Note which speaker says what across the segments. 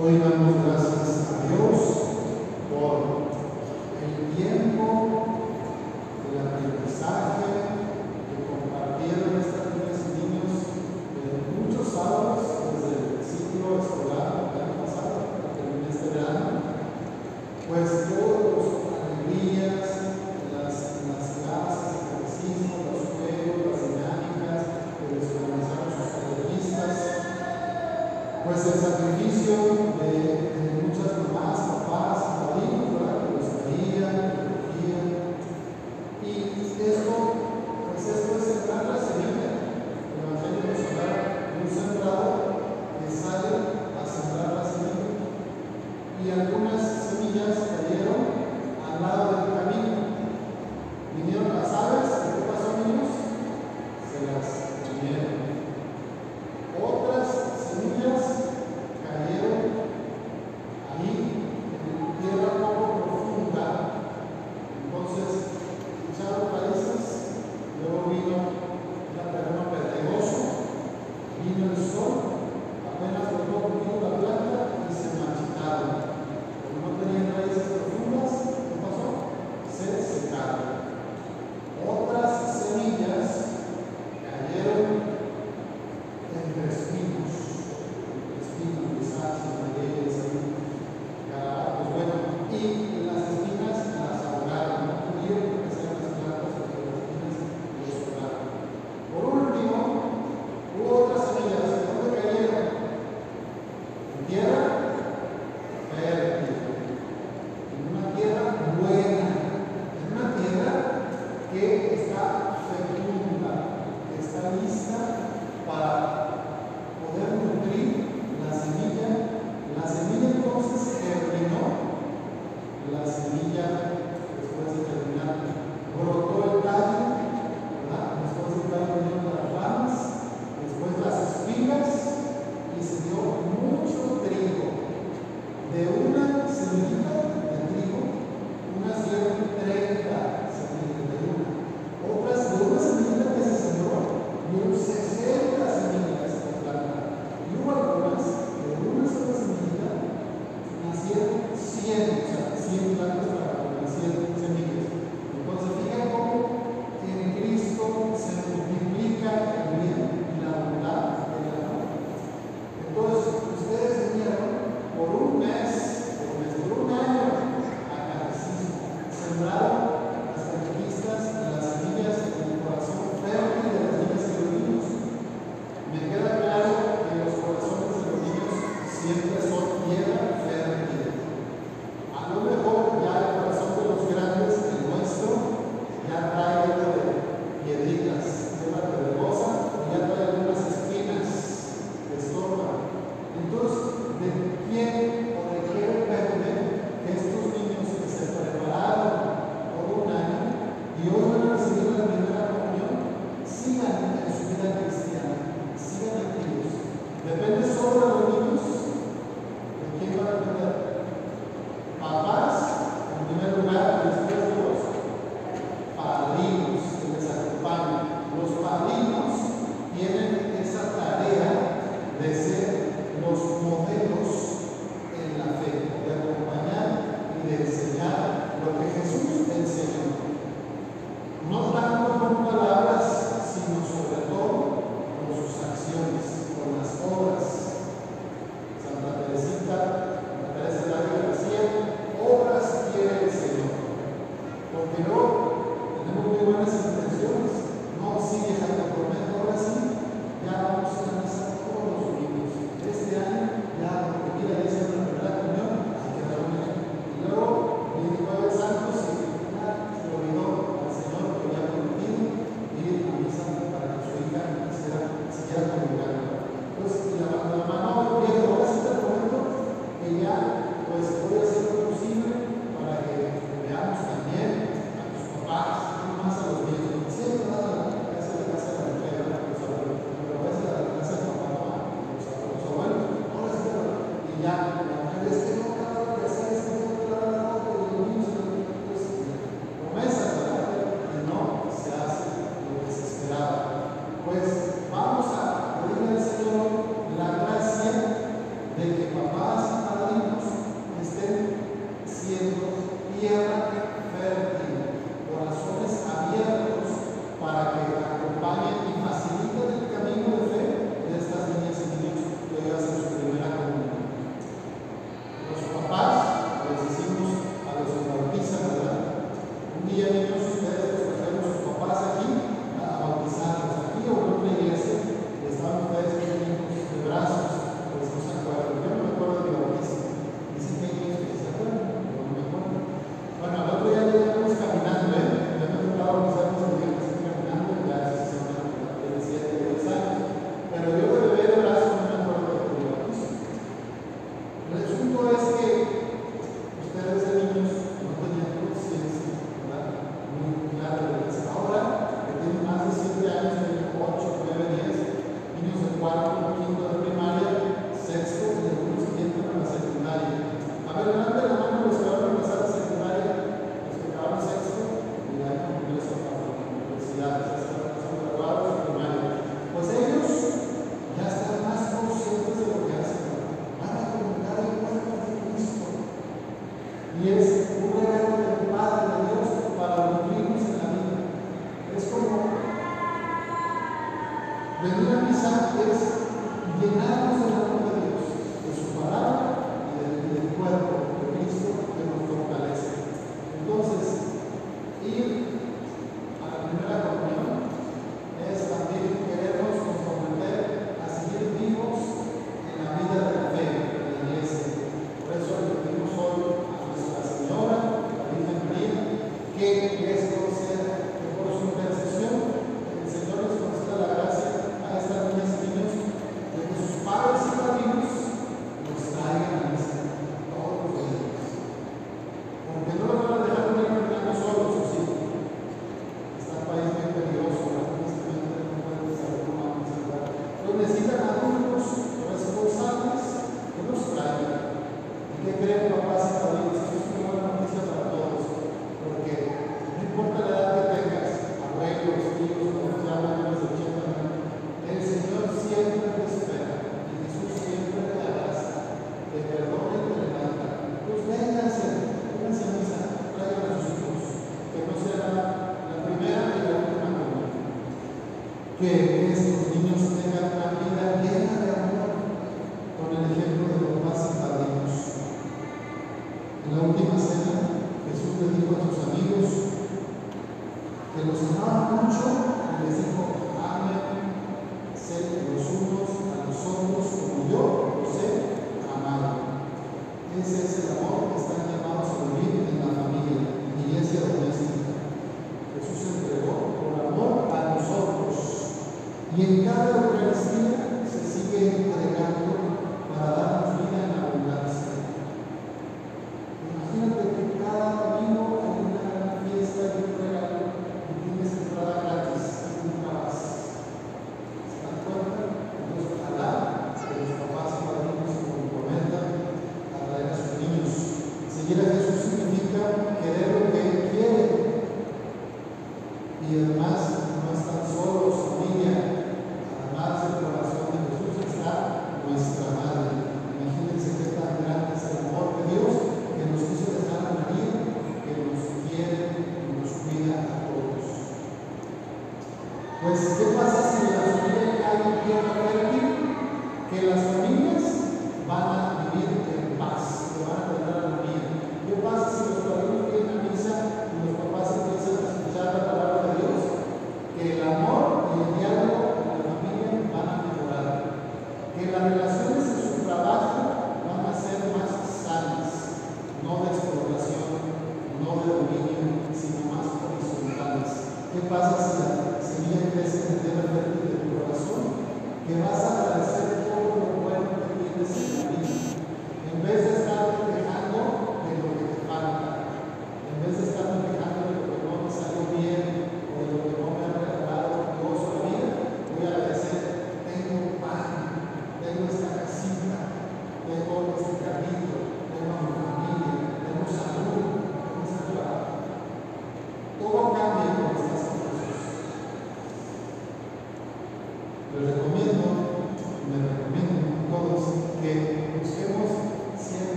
Speaker 1: Hoy damos gracias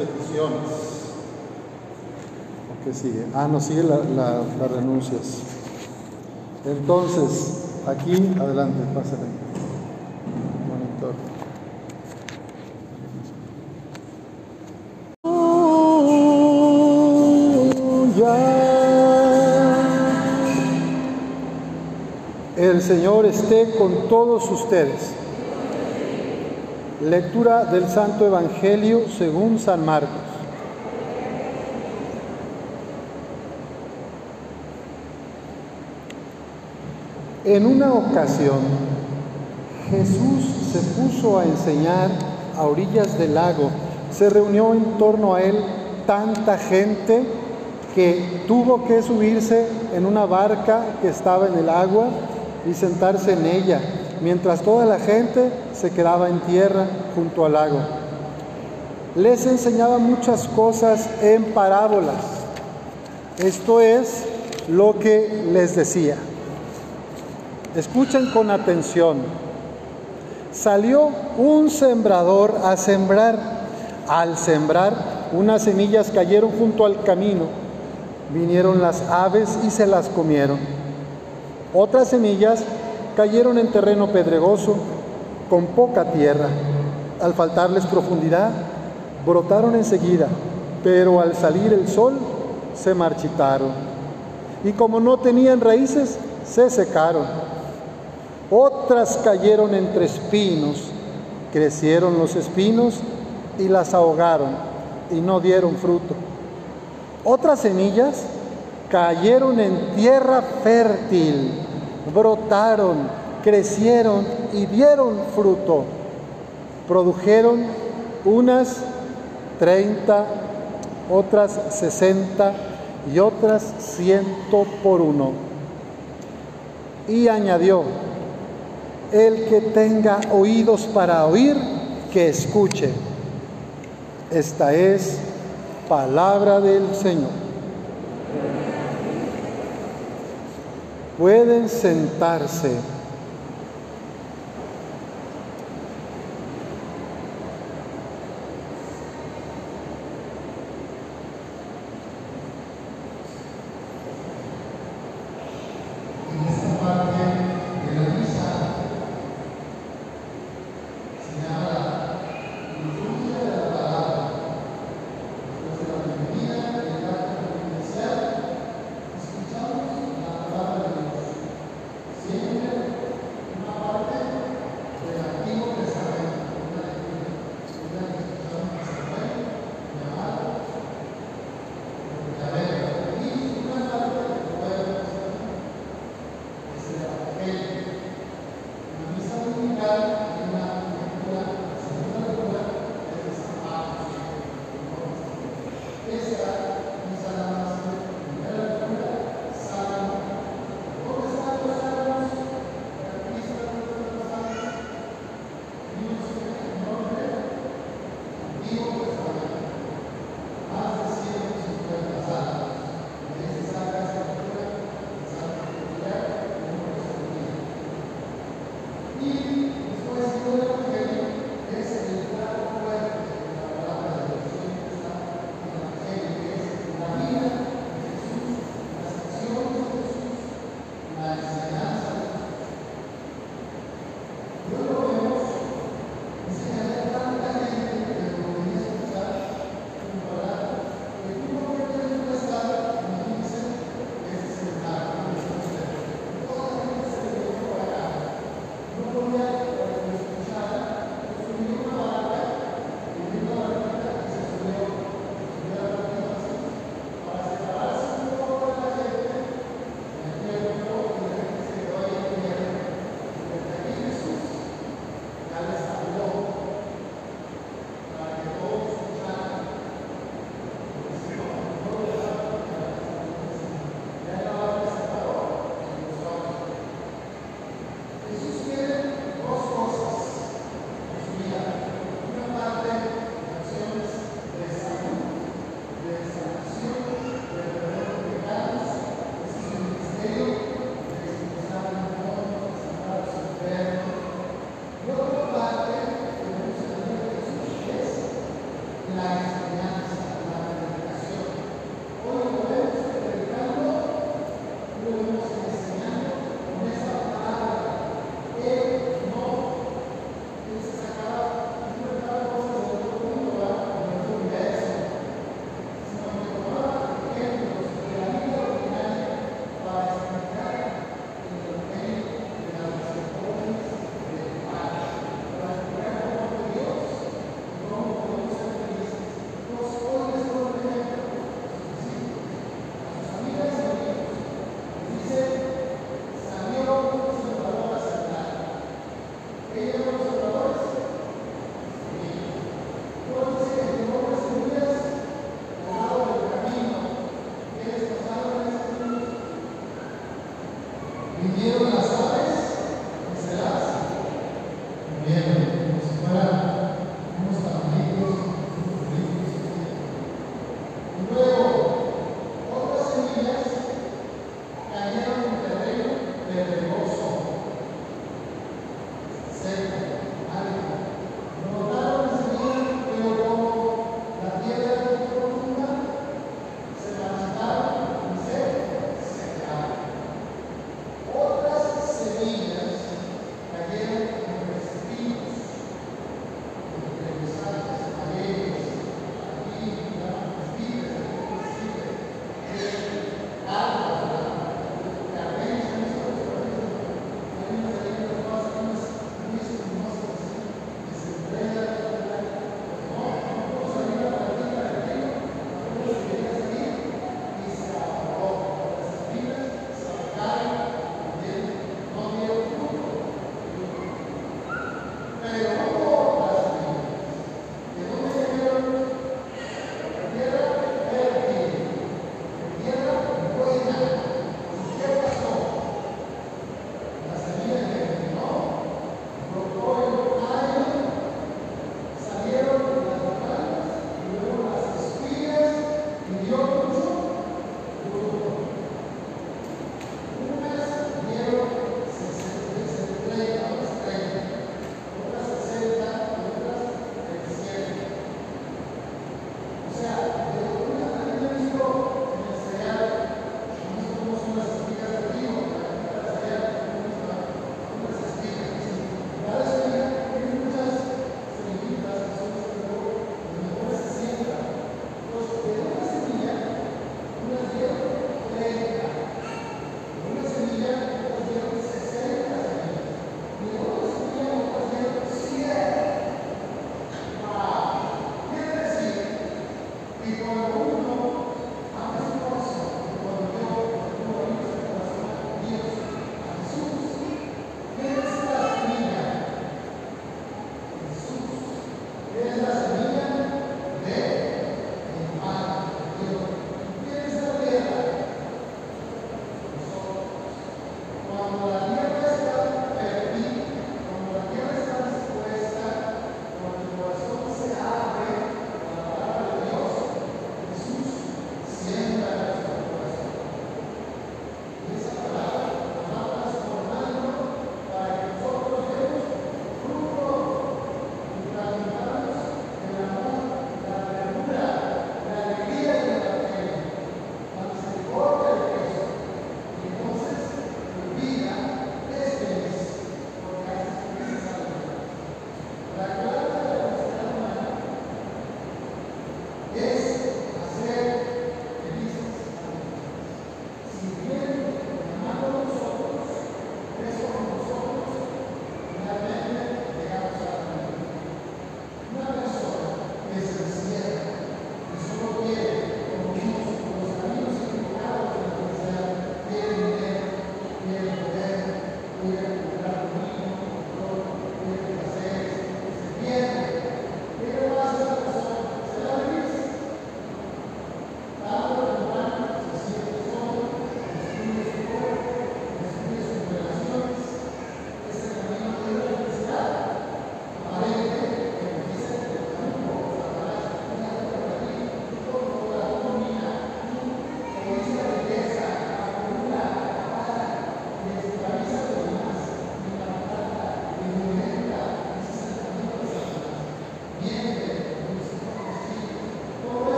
Speaker 1: resoluciones. ¿Qué sigue? Ah, no, sigue las renuncias. Entonces, aquí, adelante, pásale. Monitor. El Señor esté con todos ustedes. Lectura del Santo Evangelio según San Marcos. En una ocasión, Jesús se puso a enseñar a orillas del lago. Se reunió en torno a él tanta gente que tuvo que subirse en una barca que estaba en el agua y sentarse en ella, mientras toda la gente se quedaba en tierra junto al lago. Les enseñaba muchas cosas en parábolas. Esto es lo que les decía. Escuchen con atención. Salió un sembrador a sembrar. Al sembrar, unas semillas cayeron junto al camino. Vinieron las aves y se las comieron. Otras semillas cayeron en terreno pedregoso, con poca tierra. Al faltarles profundidad, brotaron enseguida, pero al salir el sol se marchitaron. Y como no tenían raíces, se secaron otras cayeron entre espinos, crecieron los espinos y las ahogaron y no dieron fruto. Otras semillas cayeron en tierra fértil, brotaron, crecieron y dieron fruto. Produjeron unas 30, otras 60 y otras ciento por uno. Y añadió, el que tenga oídos para oír, que escuche. Esta es palabra del Señor. Pueden sentarse. life. Primeiro nas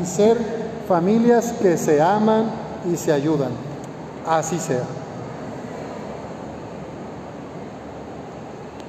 Speaker 1: y ser familias que se aman y se ayudan. Así sea.